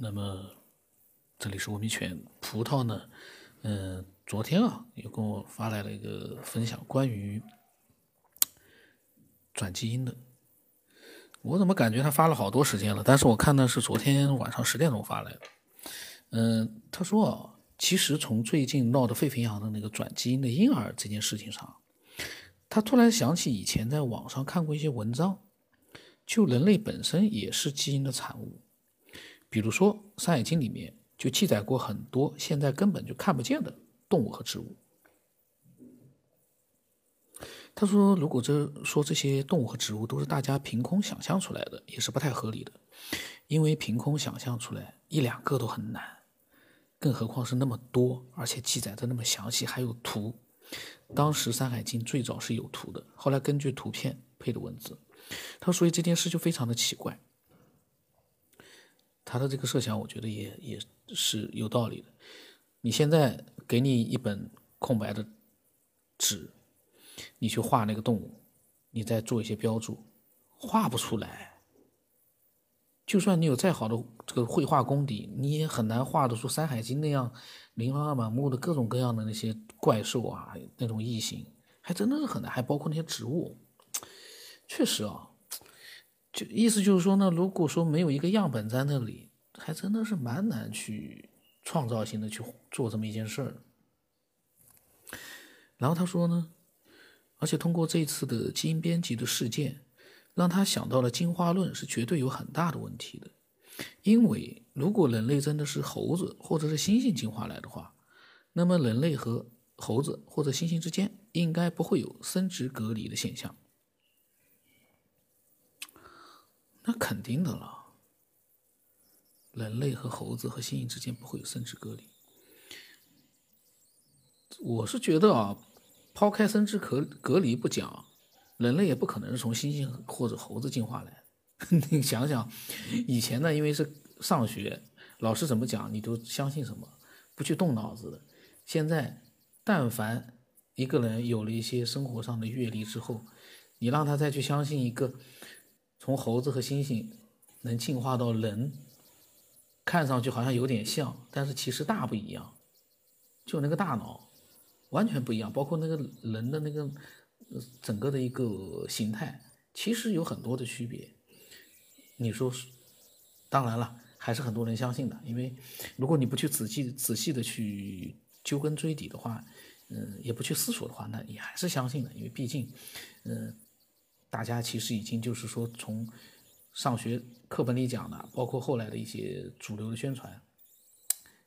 那么这里是文明犬葡萄呢，嗯，昨天啊，又跟我发来了一个分享，关于转基因的。我怎么感觉他发了好多时间了？但是我看的是昨天晚上十点钟发来的。嗯，他说啊，其实从最近闹得沸沸扬扬的那个转基因的婴儿这件事情上，他突然想起以前在网上看过一些文章，就人类本身也是基因的产物。比如说，《山海经》里面就记载过很多现在根本就看不见的动物和植物。他说：“如果这说这些动物和植物都是大家凭空想象出来的，也是不太合理的，因为凭空想象出来一两个都很难，更何况是那么多，而且记载的那么详细，还有图。当时《山海经》最早是有图的，后来根据图片配的文字。他说所以这件事就非常的奇怪。”他的这个设想，我觉得也也是有道理的。你现在给你一本空白的纸，你去画那个动物，你再做一些标注，画不出来。就算你有再好的这个绘画功底，你也很难画得出《山海经》那样琳琅满目的各种各样的那些怪兽啊，那种异形，还真的是很难。还包括那些植物，确实啊。就意思就是说呢，如果说没有一个样本在那里，还真的是蛮难去创造性的去做这么一件事儿。然后他说呢，而且通过这次的基因编辑的事件，让他想到了进化论是绝对有很大的问题的。因为如果人类真的是猴子或者是猩猩进化来的话，那么人类和猴子或者猩猩之间应该不会有生殖隔离的现象。那肯定的了，人类和猴子和猩猩之间不会有生殖隔离。我是觉得啊，抛开生殖隔隔离不讲，人类也不可能是从猩猩或者猴子进化来。你想想，以前呢，因为是上学，老师怎么讲你都相信什么，不去动脑子的。现在，但凡一个人有了一些生活上的阅历之后，你让他再去相信一个。从猴子和猩猩能进化到人，看上去好像有点像，但是其实大不一样。就那个大脑完全不一样，包括那个人的那个整个的一个形态，其实有很多的区别。你说？当然了，还是很多人相信的，因为如果你不去仔细仔细的去究根追底的话，嗯，也不去思索的话，那也还是相信的，因为毕竟，嗯。大家其实已经就是说，从上学课本里讲的，包括后来的一些主流的宣传，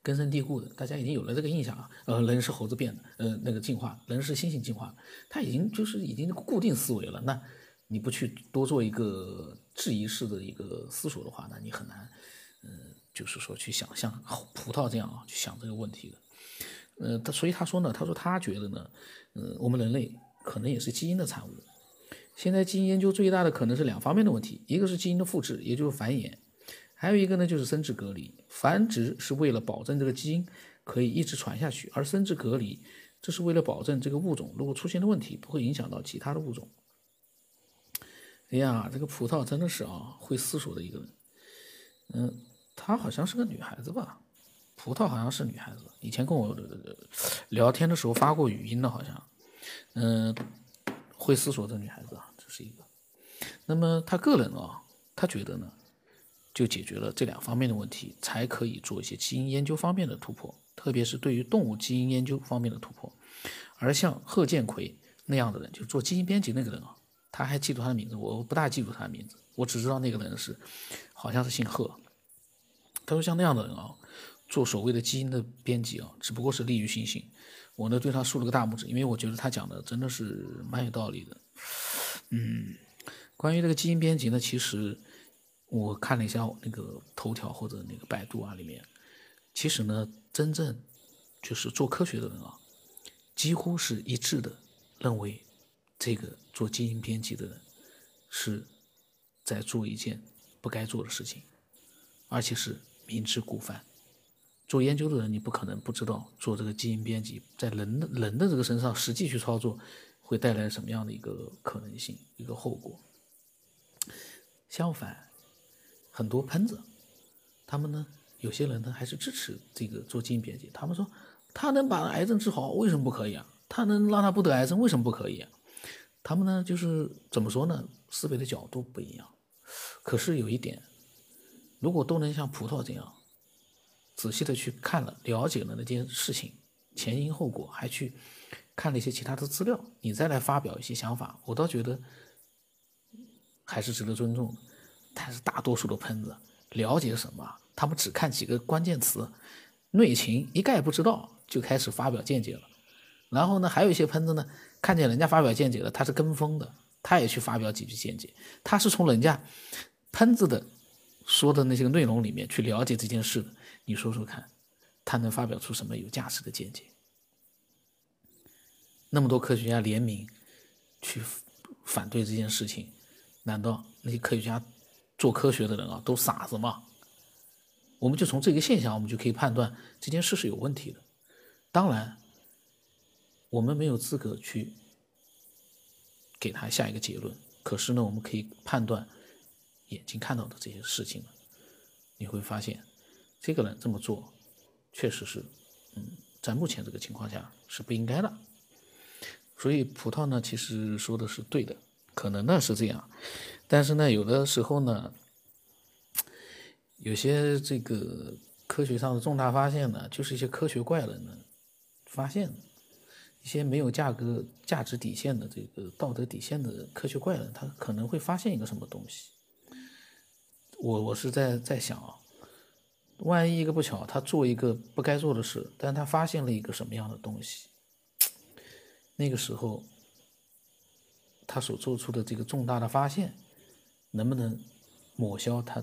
根深蒂固的，大家已经有了这个印象啊。呃，人是猴子变的，呃，那个进化，人是猩猩进化，他已经就是已经固定思维了。那你不去多做一个质疑式的一个思索的话，那你很难，嗯，就是说去想象葡萄这样啊去想这个问题的。呃，他所以他说呢，他说他觉得呢，呃，我们人类可能也是基因的产物。现在基因研究最大的可能是两方面的问题，一个是基因的复制，也就是繁衍，还有一个呢就是生殖隔离。繁殖是为了保证这个基因可以一直传下去，而生殖隔离这是为了保证这个物种如果出现了问题不会影响到其他的物种。哎呀，这个葡萄真的是啊会思索的一个人，嗯，她好像是个女孩子吧？葡萄好像是女孩子，以前跟我聊天的时候发过语音的，好像，嗯。会思索的女孩子啊，这是一个。那么他个人啊，他觉得呢，就解决了这两方面的问题，才可以做一些基因研究方面的突破，特别是对于动物基因研究方面的突破。而像贺建奎那样的人，就做基因编辑那个人啊，他还记住他的名字，我不大记住他的名字，我只知道那个人是，好像是姓贺。他说像那样的人啊，做所谓的基因的编辑啊，只不过是利欲熏心。我呢对他竖了个大拇指，因为我觉得他讲的真的是蛮有道理的。嗯，关于这个基因编辑呢，其实我看了一下那个头条或者那个百度啊里面，其实呢，真正就是做科学的人啊，几乎是一致的认为，这个做基因编辑的人是在做一件不该做的事情，而且是明知故犯。做研究的人，你不可能不知道做这个基因编辑在人的人的这个身上实际去操作，会带来什么样的一个可能性、一个后果。相反，很多喷子，他们呢有些人呢还是支持这个做基因编辑，他们说他能把癌症治好，为什么不可以啊？他能让他不得癌症，为什么不可以啊？他们呢就是怎么说呢？思维的角度不一样。可是有一点，如果都能像葡萄这样仔细的去看了、了解了那件事情前因后果，还去看了一些其他的资料，你再来发表一些想法，我倒觉得还是值得尊重的。但是大多数的喷子了解什么？他们只看几个关键词，内情一概不知道，就开始发表见解了。然后呢，还有一些喷子呢，看见人家发表见解了，他是跟风的，他也去发表几句见解。他是从人家喷子的说的那些内容里面去了解这件事的。你说说看，他能发表出什么有价值的见解？那么多科学家联名去反对这件事情，难道那些科学家？做科学的人啊，都傻子吗？我们就从这个现象，我们就可以判断这件事是有问题的。当然，我们没有资格去给他下一个结论。可是呢，我们可以判断眼睛看到的这些事情你会发现，这个人这么做，确实是，嗯，在目前这个情况下是不应该的。所以，葡萄呢，其实说的是对的，可能呢是这样。但是呢，有的时候呢，有些这个科学上的重大发现呢，就是一些科学怪人呢发现的，一些没有价格、价值底线的这个道德底线的科学怪人，他可能会发现一个什么东西。我我是在在想啊，万一一个不巧，他做一个不该做的事，但他发现了一个什么样的东西，那个时候他所做出的这个重大的发现。能不能抹消他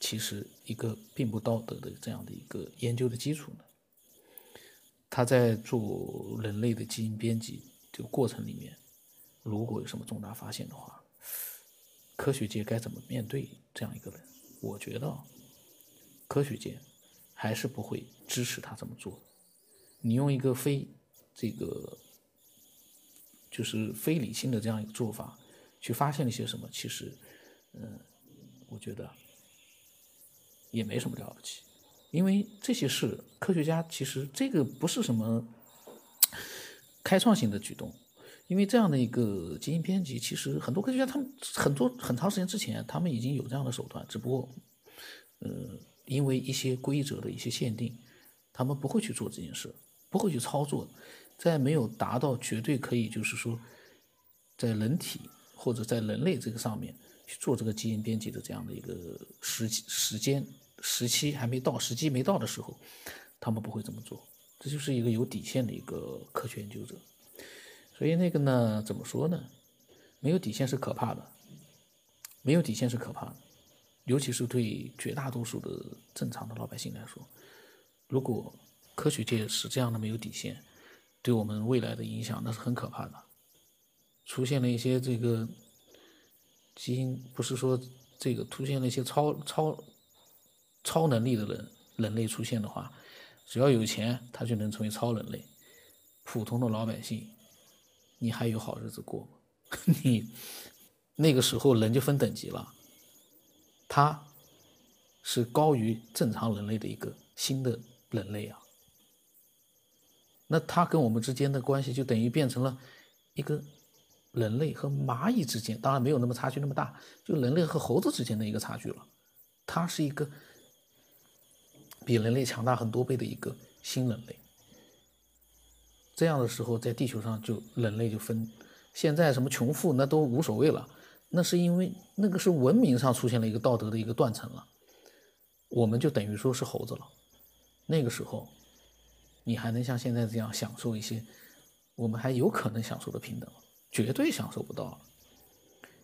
其实一个并不道德的这样的一个研究的基础呢？他在做人类的基因编辑这个过程里面，如果有什么重大发现的话，科学界该怎么面对这样一个人？我觉得科学界还是不会支持他这么做。你用一个非这个就是非理性的这样一个做法去发现了一些什么，其实。嗯，我觉得也没什么了不起，因为这些事，科学家其实这个不是什么开创性的举动，因为这样的一个基因编辑，其实很多科学家他们很多很长时间之前，他们已经有这样的手段，只不过，呃，因为一些规则的一些限定，他们不会去做这件事，不会去操作，在没有达到绝对可以就是说，在人体或者在人类这个上面。去做这个基因编辑的这样的一个时时间时期还没到，时机没到的时候，他们不会这么做。这就是一个有底线的一个科学研究者。所以那个呢，怎么说呢？没有底线是可怕的，没有底线是可怕的，尤其是对绝大多数的正常的老百姓来说，如果科学界是这样的没有底线，对我们未来的影响那是很可怕的。出现了一些这个。基因不是说这个出现了一些超超超能力的人，人类出现的话，只要有钱，他就能成为超人类。普通的老百姓，你还有好日子过吗？你那个时候人就分等级了，他是高于正常人类的一个新的人类啊。那他跟我们之间的关系就等于变成了一个。人类和蚂蚁之间，当然没有那么差距那么大，就人类和猴子之间的一个差距了。它是一个比人类强大很多倍的一个新人类。这样的时候，在地球上就人类就分，现在什么穷富那都无所谓了，那是因为那个是文明上出现了一个道德的一个断层了。我们就等于说是猴子了。那个时候，你还能像现在这样享受一些我们还有可能享受的平等吗？绝对享受不到了。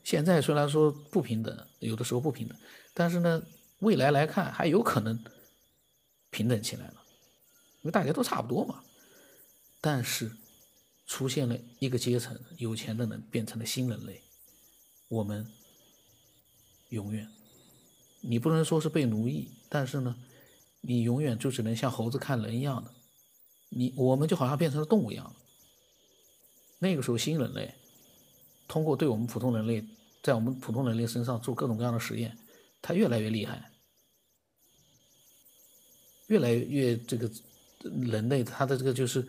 现在虽然说不平等，有的时候不平等，但是呢，未来来看还有可能平等起来了，因为大家都差不多嘛。但是出现了一个阶层，有钱的人变成了新人类，我们永远，你不能说是被奴役，但是呢，你永远就只能像猴子看人一样的，你我们就好像变成了动物一样那个时候新人类。通过对我们普通人类，在我们普通人类身上做各种各样的实验，他越来越厉害。越来越这个人类他的这个就是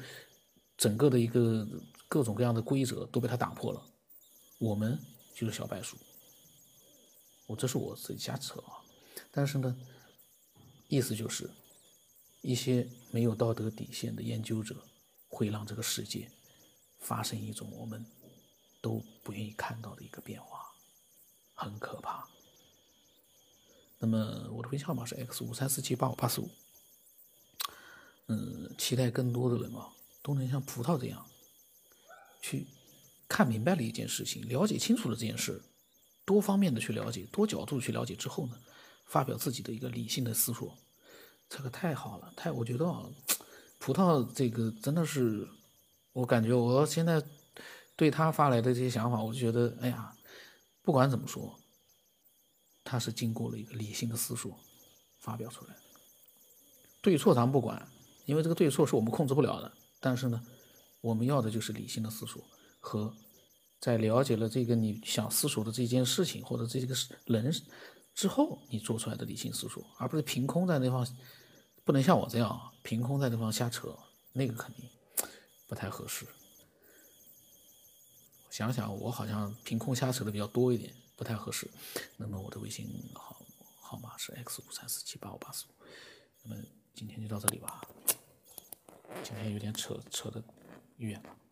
整个的一个各种各样的规则都被他打破了，我们就是小白鼠。我这是我自己瞎扯啊，但是呢，意思就是一些没有道德底线的研究者会让这个世界发生一种我们都不愿意看到的一个变化，很可怕。那么我的微信号码是 x 五三四七八五八四五。嗯，期待更多的人啊，都能像葡萄这样，去看明白了一件事情，了解清楚了这件事，多方面的去了解，多角度去了解之后呢，发表自己的一个理性的思索，这个太好了，太我觉得啊，葡萄这个真的是，我感觉我现在对他发来的这些想法，我就觉得，哎呀，不管怎么说，他是经过了一个理性的思索发表出来的，对错咱不管。因为这个对错是我们控制不了的，但是呢，我们要的就是理性的思索和在了解了这个你想思索的这件事情或者这个人之后，你做出来的理性思索，而不是凭空在那方，不能像我这样啊凭空在那方瞎扯，那个肯定不太合适。想想我好像凭空瞎扯的比较多一点，不太合适。那么我的微信号号码是 x 五三四七八五八四五。那么今天就到这里吧。今天有点扯扯的远了。